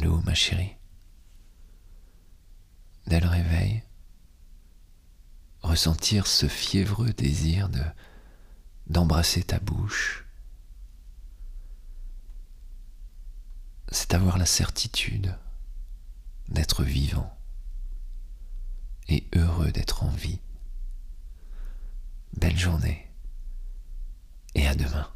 Allô, ma chérie. Dès le réveil, ressentir ce fiévreux désir de d'embrasser ta bouche, c'est avoir la certitude d'être vivant et heureux d'être en vie. Belle journée. et à demain.